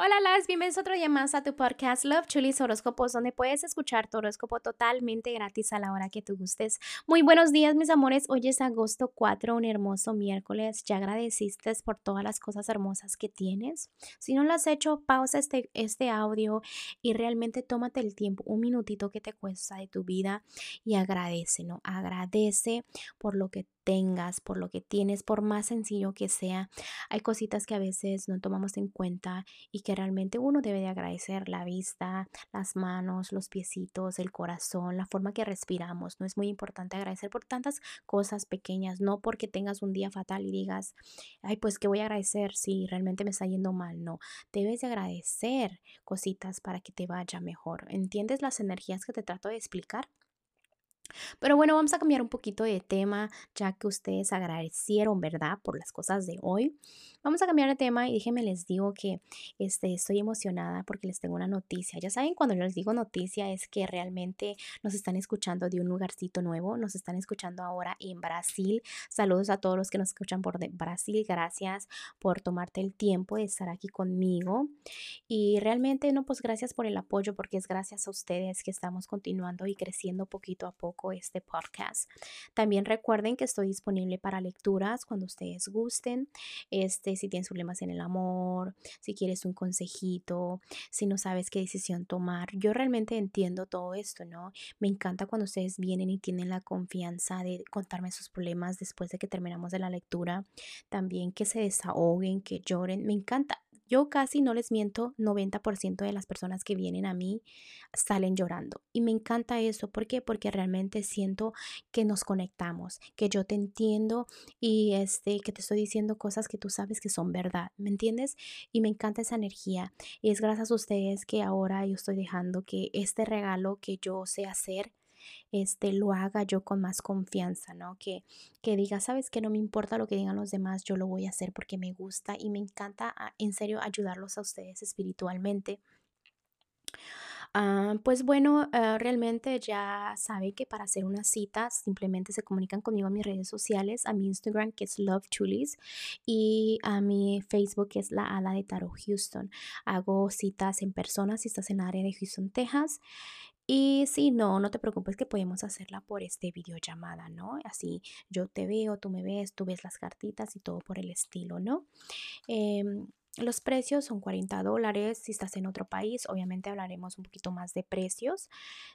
Hola, las bienvenidos otro día más a tu podcast Love Chulis Horóscopos, donde puedes escuchar tu horóscopo totalmente gratis a la hora que tú gustes. Muy buenos días, mis amores. Hoy es agosto 4, un hermoso miércoles. ¿Ya agradeciste por todas las cosas hermosas que tienes? Si no lo has hecho, pausa este, este audio y realmente tómate el tiempo, un minutito que te cuesta de tu vida y agradece, ¿no? Agradece por lo que tengas, por lo que tienes, por más sencillo que sea. Hay cositas que a veces no tomamos en cuenta y que realmente uno debe de agradecer la vista, las manos, los piecitos, el corazón, la forma que respiramos. No es muy importante agradecer por tantas cosas pequeñas, no porque tengas un día fatal y digas, ay, pues que voy a agradecer si realmente me está yendo mal. No, debes de agradecer cositas para que te vaya mejor. ¿Entiendes las energías que te trato de explicar? Pero bueno, vamos a cambiar un poquito de tema, ya que ustedes agradecieron, ¿verdad? Por las cosas de hoy. Vamos a cambiar de tema y déjenme les digo que este, estoy emocionada porque les tengo una noticia. Ya saben, cuando yo les digo noticia es que realmente nos están escuchando de un lugarcito nuevo. Nos están escuchando ahora en Brasil. Saludos a todos los que nos escuchan por Brasil. Gracias por tomarte el tiempo de estar aquí conmigo. Y realmente, no, pues gracias por el apoyo porque es gracias a ustedes que estamos continuando y creciendo poquito a poco este podcast. También recuerden que estoy disponible para lecturas cuando ustedes gusten. Este, si tienes problemas en el amor, si quieres un consejito, si no sabes qué decisión tomar. Yo realmente entiendo todo esto, ¿no? Me encanta cuando ustedes vienen y tienen la confianza de contarme sus problemas después de que terminamos de la lectura. También que se desahoguen, que lloren. Me encanta. Yo casi no les miento, 90% de las personas que vienen a mí salen llorando. Y me encanta eso. ¿Por qué? Porque realmente siento que nos conectamos, que yo te entiendo y este, que te estoy diciendo cosas que tú sabes que son verdad. ¿Me entiendes? Y me encanta esa energía. Y es gracias a ustedes que ahora yo estoy dejando que este regalo que yo sé hacer este, lo haga yo con más confianza, ¿no? Que, que diga, sabes que no me importa lo que digan los demás, yo lo voy a hacer porque me gusta y me encanta ah, en serio ayudarlos a ustedes espiritualmente. Ah, pues bueno, ah, realmente ya saben que para hacer una cita simplemente se comunican conmigo a mis redes sociales, a mi Instagram que es Love y a mi Facebook que es La Ala de Taro Houston. Hago citas en persona si estás en el área de Houston, Texas. Y si no, no te preocupes que podemos hacerla por este videollamada, ¿no? Así yo te veo, tú me ves, tú ves las cartitas y todo por el estilo, ¿no? Em, los precios son 40 dólares. Si estás en otro país, obviamente hablaremos un poquito más de precios.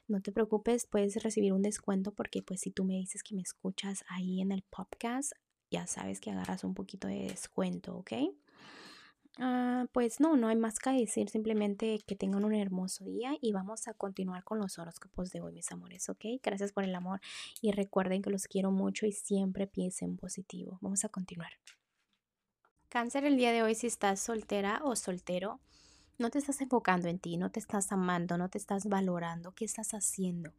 No te preocupes, puedes recibir un descuento porque pues si tú me dices que me escuchas ahí en el podcast, ya sabes que agarras un poquito de descuento, ¿ok? Ah, pues no, no hay más que decir, simplemente que tengan un hermoso día y vamos a continuar con los horóscopos de hoy, mis amores, ¿ok? Gracias por el amor y recuerden que los quiero mucho y siempre piensen positivo. Vamos a continuar. Cáncer el día de hoy si estás soltera o soltero, no te estás enfocando en ti, no te estás amando, no te estás valorando, ¿qué estás haciendo?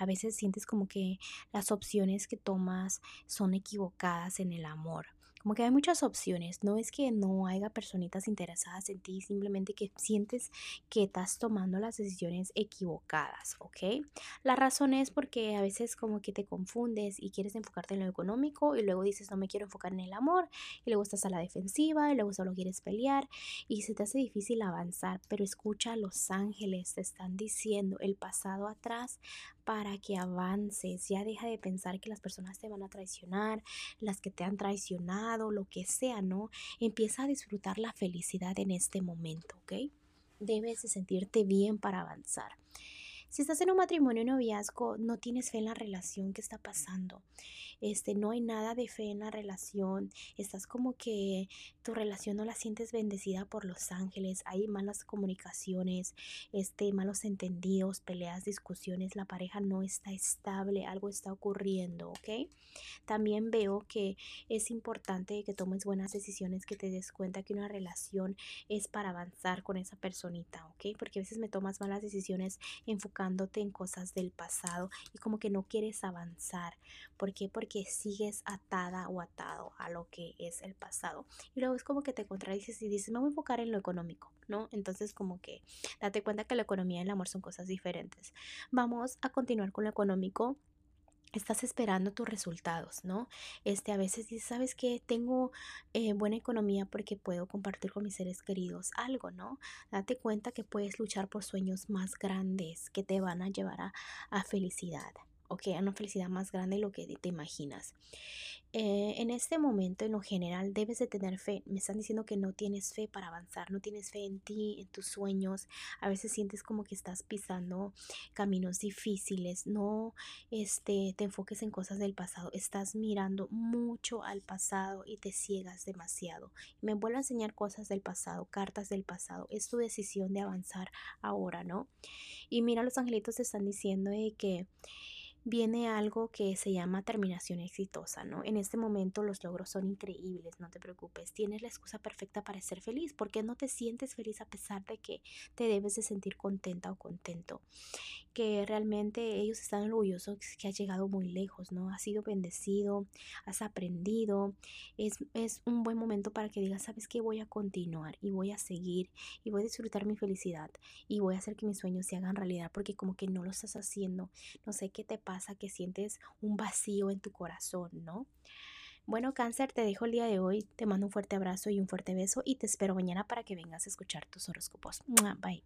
A veces sientes como que las opciones que tomas son equivocadas en el amor como que hay muchas opciones. No es que no haya personitas interesadas en ti, simplemente que sientes que estás tomando las decisiones equivocadas, ¿ok? La razón es porque a veces como que te confundes y quieres enfocarte en lo económico y luego dices no me quiero enfocar en el amor y luego estás a la defensiva y luego solo quieres pelear y se te hace difícil avanzar, pero escucha los ángeles, te están diciendo el pasado atrás para que avances, ya deja de pensar que las personas te van a traicionar, las que te han traicionado lo que sea, ¿no? Empieza a disfrutar la felicidad en este momento, ¿ok? Debes de sentirte bien para avanzar. Si estás en un matrimonio o noviazgo, no tienes fe en la relación que está pasando. Este, no hay nada de fe en la relación. Estás como que tu relación no la sientes bendecida por los ángeles. Hay malas comunicaciones, este, malos entendidos, peleas, discusiones. La pareja no está estable, algo está ocurriendo, ¿ok? También veo que es importante que tomes buenas decisiones, que te des cuenta que una relación es para avanzar con esa personita, ¿ok? Porque a veces me tomas malas decisiones enfocando en cosas del pasado y como que no quieres avanzar. ¿Por qué? Porque sigues atada o atado a lo que es el pasado. Y luego es como que te contradices y dices, me voy a enfocar en lo económico, ¿no? Entonces como que date cuenta que la economía y el amor son cosas diferentes. Vamos a continuar con lo económico estás esperando tus resultados, ¿no? Este, a veces dices, ¿sabes qué? Tengo eh, buena economía porque puedo compartir con mis seres queridos algo, ¿no? Date cuenta que puedes luchar por sueños más grandes que te van a llevar a, a felicidad ok, a una felicidad más grande de lo que te imaginas. Eh, en este momento, en lo general, debes de tener fe. Me están diciendo que no tienes fe para avanzar, no tienes fe en ti, en tus sueños. A veces sientes como que estás pisando caminos difíciles. No este, te enfoques en cosas del pasado. Estás mirando mucho al pasado y te ciegas demasiado. Me vuelvo a enseñar cosas del pasado, cartas del pasado. Es tu decisión de avanzar ahora, ¿no? Y mira, los angelitos te están diciendo que viene algo que se llama terminación exitosa, ¿no? En este momento los logros son increíbles, no te preocupes, tienes la excusa perfecta para ser feliz, porque no te sientes feliz a pesar de que te debes de sentir contenta o contento, que realmente ellos están orgullosos que has llegado muy lejos, ¿no? Has sido bendecido, has aprendido, es, es un buen momento para que digas, sabes que voy a continuar y voy a seguir y voy a disfrutar mi felicidad y voy a hacer que mis sueños se hagan realidad, porque como que no lo estás haciendo, no sé qué te que sientes un vacío en tu corazón, ¿no? Bueno, cáncer, te dejo el día de hoy, te mando un fuerte abrazo y un fuerte beso y te espero mañana para que vengas a escuchar tus horóscopos. Bye.